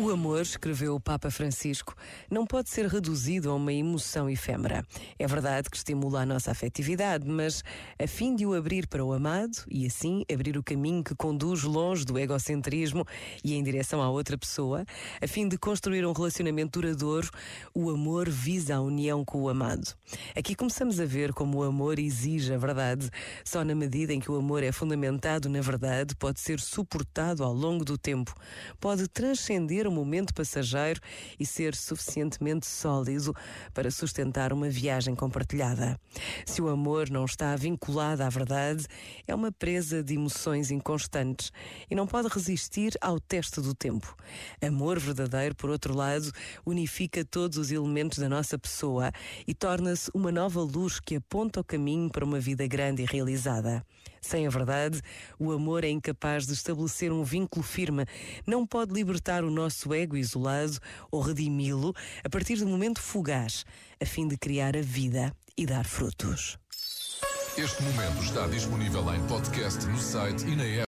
O amor, escreveu o Papa Francisco, não pode ser reduzido a uma emoção efêmera. É verdade que estimula a nossa afetividade, mas a fim de o abrir para o amado e assim abrir o caminho que conduz longe do egocentrismo e em direção à outra pessoa, a fim de construir um relacionamento duradouro, o amor visa a união com o amado. Aqui começamos a ver como o amor exige a verdade. Só na medida em que o amor é fundamentado na verdade, pode ser suportado ao longo do tempo, pode transcender um momento passageiro e ser suficientemente sólido para sustentar uma viagem compartilhada. Se o amor não está vinculado à verdade, é uma presa de emoções inconstantes e não pode resistir ao teste do tempo. Amor verdadeiro, por outro lado, unifica todos os elementos da nossa pessoa e torna-se uma nova luz que aponta o caminho para uma vida grande e realizada. Sem a verdade, o amor é incapaz de estabelecer um vínculo firme, não pode libertar o nosso ego isolado ou redimi-lo a partir do momento fugaz, a fim de criar a vida e dar frutos. Este momento está disponível em podcast no site e na app.